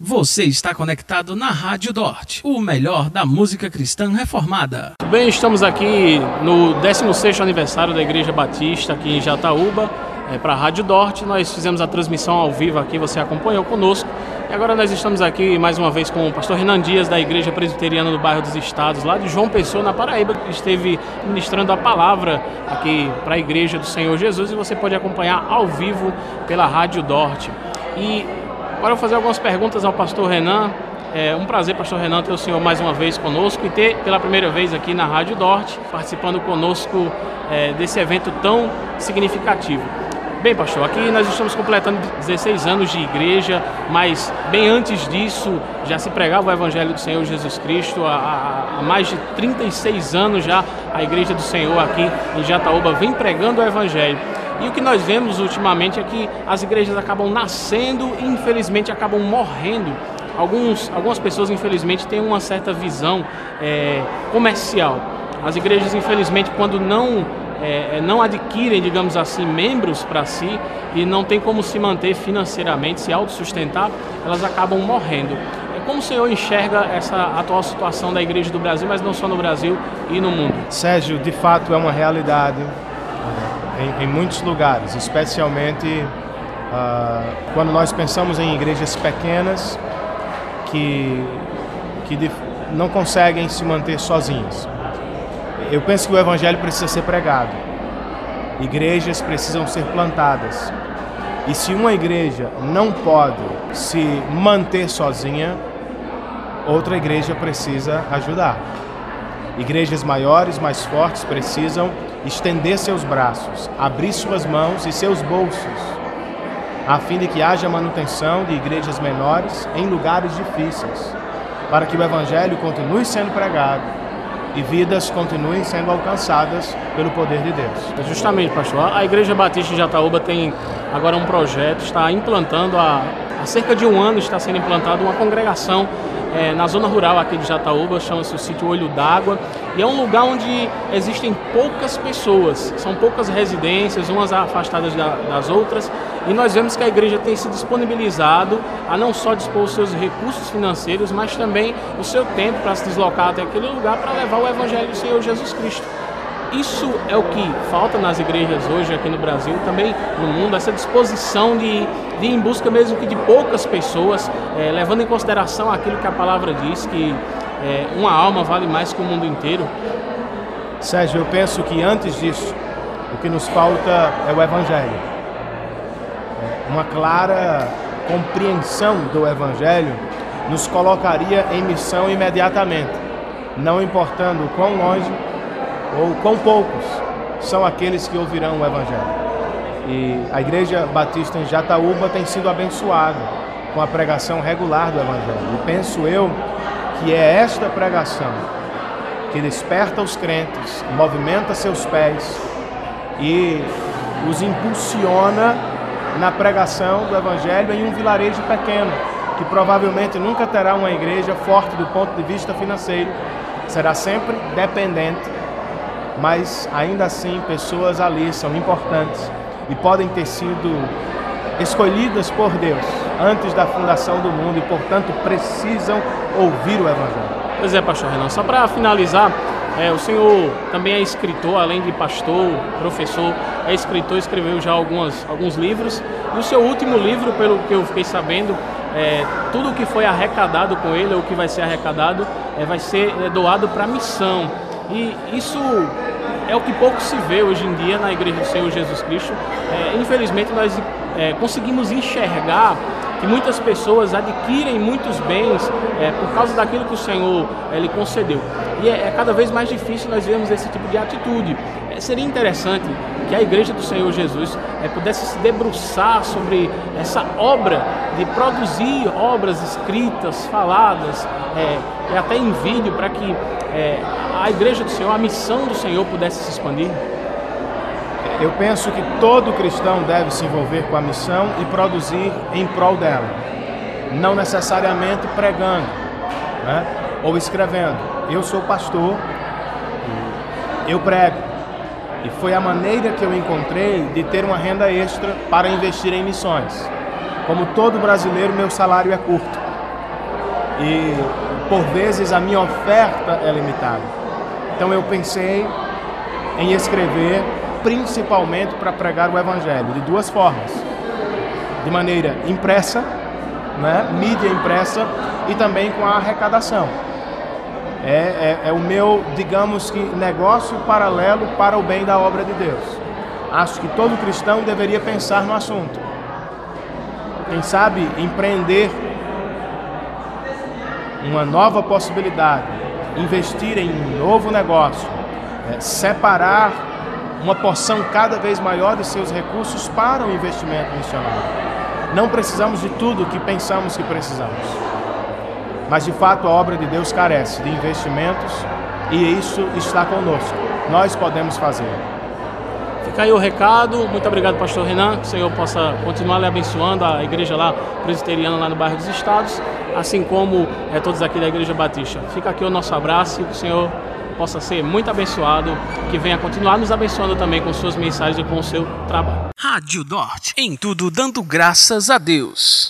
Você está conectado na Rádio Dort, o melhor da música cristã reformada. Bem, estamos aqui no 16º aniversário da Igreja Batista aqui em Jataúba, é, para a Rádio Dort. Nós fizemos a transmissão ao vivo aqui, você acompanhou conosco. E agora nós estamos aqui mais uma vez com o pastor Renan Dias da Igreja Presbiteriana do Bairro dos Estados, lá de João Pessoa, na Paraíba, que esteve ministrando a palavra aqui para a Igreja do Senhor Jesus e você pode acompanhar ao vivo pela Rádio Dort. E Agora eu vou fazer algumas perguntas ao pastor Renan. É um prazer, pastor Renan, ter o senhor mais uma vez conosco e ter pela primeira vez aqui na Rádio Dort, participando conosco é, desse evento tão significativo. Bem, pastor, aqui nós estamos completando 16 anos de igreja, mas bem antes disso já se pregava o Evangelho do Senhor Jesus Cristo. Há, há mais de 36 anos já a Igreja do Senhor aqui em Jataúba vem pregando o Evangelho. E o que nós vemos ultimamente é que as igrejas acabam nascendo e infelizmente acabam morrendo. Alguns, algumas pessoas infelizmente têm uma certa visão é, comercial. As igrejas infelizmente quando não é, é não adquirem, digamos assim, membros para si e não tem como se manter financeiramente, se autossustentar, elas acabam morrendo. É como o senhor enxerga essa atual situação da igreja do Brasil, mas não só no Brasil e no mundo? Sérgio, de fato é uma realidade em, em muitos lugares, especialmente uh, quando nós pensamos em igrejas pequenas que, que não conseguem se manter sozinhas. Eu penso que o Evangelho precisa ser pregado, igrejas precisam ser plantadas. E se uma igreja não pode se manter sozinha, outra igreja precisa ajudar. Igrejas maiores, mais fortes, precisam estender seus braços, abrir suas mãos e seus bolsos, a fim de que haja manutenção de igrejas menores em lugares difíceis, para que o Evangelho continue sendo pregado e vidas continuem sendo alcançadas pelo poder de Deus. Justamente, pastor. A Igreja Batista de Jataúba tem agora um projeto, está implantando há, há cerca de um ano está sendo implantada uma congregação é, na zona rural aqui de Jataúba, chama-se o sítio Olho d'Água, e é um lugar onde existem poucas pessoas, são poucas residências, umas afastadas da, das outras, e nós vemos que a igreja tem se disponibilizado a não só dispor os seus recursos financeiros, mas também o seu tempo para se deslocar até aquele lugar para levar o Evangelho do Senhor Jesus Cristo isso é o que falta nas igrejas hoje aqui no Brasil, também no mundo, essa disposição de, de ir em busca mesmo que de poucas pessoas, é, levando em consideração aquilo que a palavra diz, que é, uma alma vale mais que o mundo inteiro. Sérgio, eu penso que antes disso, o que nos falta é o Evangelho. É, uma clara compreensão do Evangelho nos colocaria em missão imediatamente, não importando quão longe ou quão poucos são aqueles que ouvirão o Evangelho. E a Igreja Batista em Jataúba tem sido abençoada com a pregação regular do Evangelho. E penso eu que é esta pregação que desperta os crentes, movimenta seus pés e os impulsiona na pregação do Evangelho em um vilarejo pequeno, que provavelmente nunca terá uma igreja forte do ponto de vista financeiro, será sempre dependente mas ainda assim pessoas ali são importantes e podem ter sido escolhidas por Deus antes da fundação do mundo e, portanto, precisam ouvir o Evangelho. Pois é, pastor Renan. Só para finalizar, é, o senhor também é escritor, além de pastor, professor, é escritor, escreveu já algumas, alguns livros. E o seu último livro, pelo que eu fiquei sabendo, é, tudo o que foi arrecadado com ele, ou que vai ser arrecadado, é, vai ser é, doado para missão. E isso é o que pouco se vê hoje em dia na Igreja do Senhor Jesus Cristo. É, infelizmente, nós é, conseguimos enxergar que muitas pessoas adquirem muitos bens é, por causa daquilo que o Senhor é, lhe concedeu. E é, é, cada vez mais difícil nós vermos esse tipo de atitude. É, seria interessante que a Igreja do Senhor Jesus é, pudesse se debruçar sobre essa obra de produzir obras escritas, faladas, e até em vídeo, para que a igreja do Senhor, a missão do Senhor pudesse se expandir? Eu penso que todo cristão deve se envolver com a missão e produzir em prol dela, não necessariamente pregando né? ou escrevendo. Eu sou pastor, eu prego, e foi a maneira que eu encontrei de ter uma renda extra para investir em missões. Como todo brasileiro, meu salário é curto. e por vezes a minha oferta é limitada. Então eu pensei em escrever principalmente para pregar o Evangelho de duas formas: de maneira impressa, né, mídia impressa, e também com a arrecadação. É, é, é, o meu, digamos que, negócio paralelo para o bem da obra de Deus. Acho que todo cristão deveria pensar no assunto. Quem sabe empreender uma nova possibilidade, investir em um novo negócio, é, separar uma porção cada vez maior de seus recursos para o investimento missionário. Não precisamos de tudo que pensamos que precisamos. Mas de fato a obra de Deus carece de investimentos e isso está conosco. Nós podemos fazer. Fica aí o recado. Muito obrigado, pastor Renan. Que o Senhor possa continuar lhe abençoando a igreja lá presbiteriana lá no bairro dos Estados, assim como é, todos aqui da Igreja Batista. Fica aqui o nosso abraço e que o Senhor possa ser muito abençoado, que venha continuar nos abençoando também com suas mensagens e com o seu trabalho. Rádio Dort, em tudo dando graças a Deus.